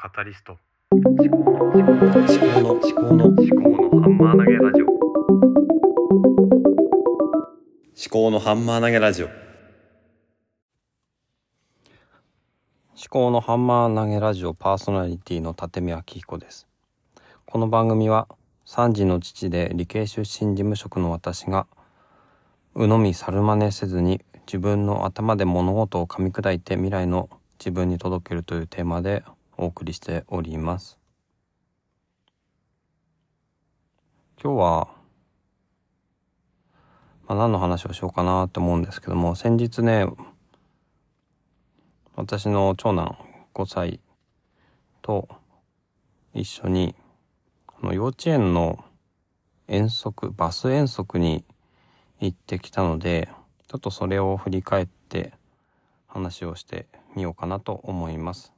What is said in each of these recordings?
カタリスト。思考の思考の思考の思考の思考のハンマー投げラジオ。思考のハンマー投げラジオ。思考のハンマー投げラジオパーソナリティの立見明彦です。この番組は3児の父で理系出身事務職の私が鵜呑み猿真似せずに自分の頭で物事を噛み砕いて未来の自分に届けるというテーマでお送りしております今日はまあ、何の話をしようかなと思うんですけども先日ね私の長男5歳と一緒にこの幼稚園の遠足バス遠足に行ってきたのでちょっとそれを振り返って話をしてみようかなと思います。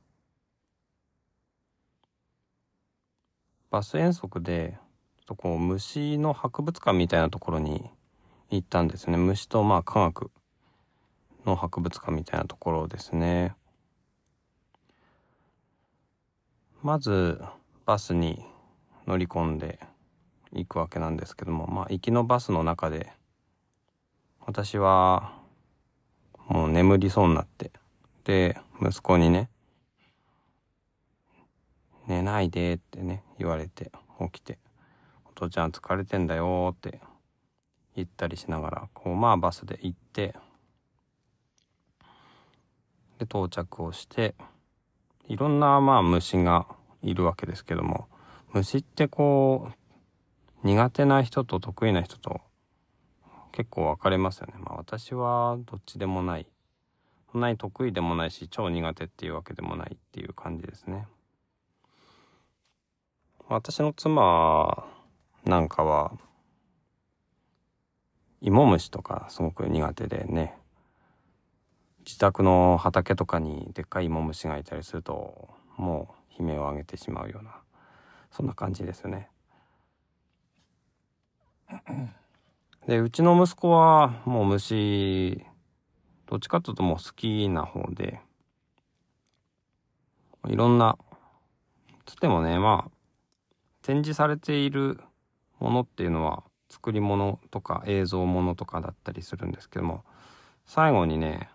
バス遠足でちょっとこう虫の博物館みたいなところに行ったんですね。虫とまあ科学の博物館みたいなところですね。まずバスに乗り込んで行くわけなんですけどもまあ行きのバスの中で私はもう眠りそうになってで息子にね「寝ないで」ってね言われて起きて「お父ちゃん疲れてんだよ」って行ったりしながらこうまあバスで行ってで到着をしていろんなまあ虫がいるわけですけども虫ってこう苦手な人と得意な人と結構分かれますよね。まあ私はどっちでもないそんなに得意でもないし超苦手っていうわけでもないっていう感じですね。私の妻なんかは芋虫とかすごく苦手でね自宅の畑とかにでっかい芋虫がいたりするともう悲鳴を上げてしまうようなそんな感じですよね。でうちの息子はもう虫どっちかっていうともう好きな方でいろんなつってもねまあ展示されているものっていうのは作り物とか映像ものとかだったりするんですけども最後にね、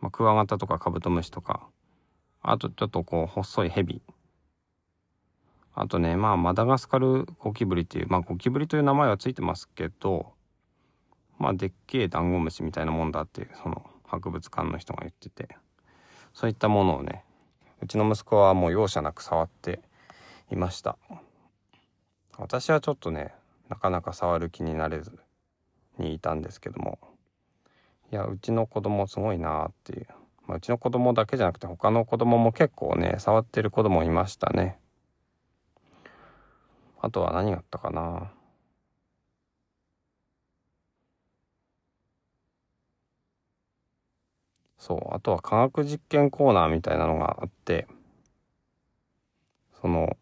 まあ、クワガタとかカブトムシとかあとちょっとこう細いヘビあとねまあマダガスカルゴキブリっていうまあゴキブリという名前はついてますけどまあでっけえダンゴムシみたいなもんだっていうその博物館の人が言っててそういったものをねうちの息子はもう容赦なく触っていました。私はちょっとねなかなか触る気になれずにいたんですけども。いやうちの子供すごいなっていう、まあ、うちの子供だけじゃなくて他の子供も結構ね触ってる子供いましたね。あとは何があったかな。そうあとは科学実験コーナーみたいなのがあって。その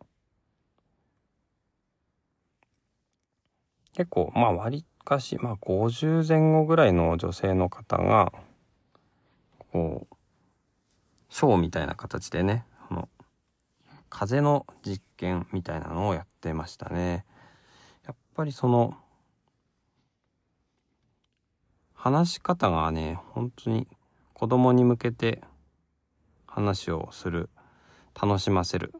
結構まあ割かしまあ50前後ぐらいの女性の方がこうショーみたいな形でねこの風の実験みたいなのをやってましたね。やっぱりその話し方がね本当に子供に向けて話をする楽しませる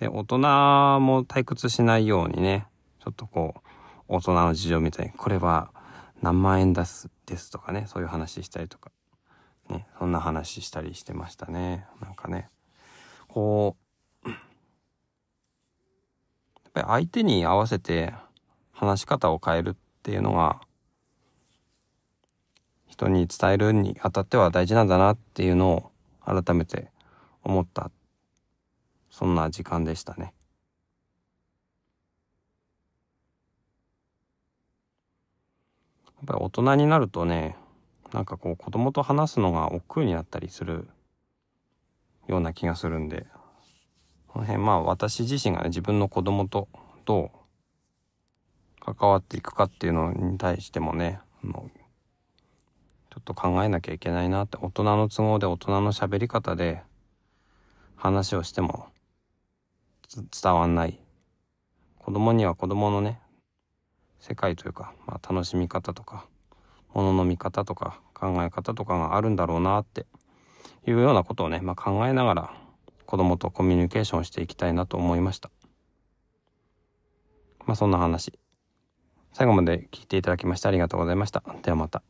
で大人も退屈しないようにねちょっとこう大人の事情みたいにこれは何万円出すですとかねそういう話したりとか。ねそんな話したりしてましたね。なんかね。こうやっぱり相手に合わせて話し方を変えるっていうのが人に伝えるにあたっては大事なんだなっていうのを改めて思ったそんな時間でしたね。っぱり大人になるとねなんかこう子供と話すのが億劫になったりするような気がするんでこの辺まあ私自身がね自分の子供とどう関わっていくかっていうのに対してもねちょっと考えなきゃいけないなって大人の都合で大人の喋り方で話をしても伝わんない。子供には子供のね世界というか、まあ、楽しみ方とかものの見方とか考え方とかがあるんだろうなっていうようなことをね、まあ、考えながら子供とコミュニケーションしていきたいなと思いました。まあそんな話。最後まで聞いていただきましてありがとうございました。ではまた。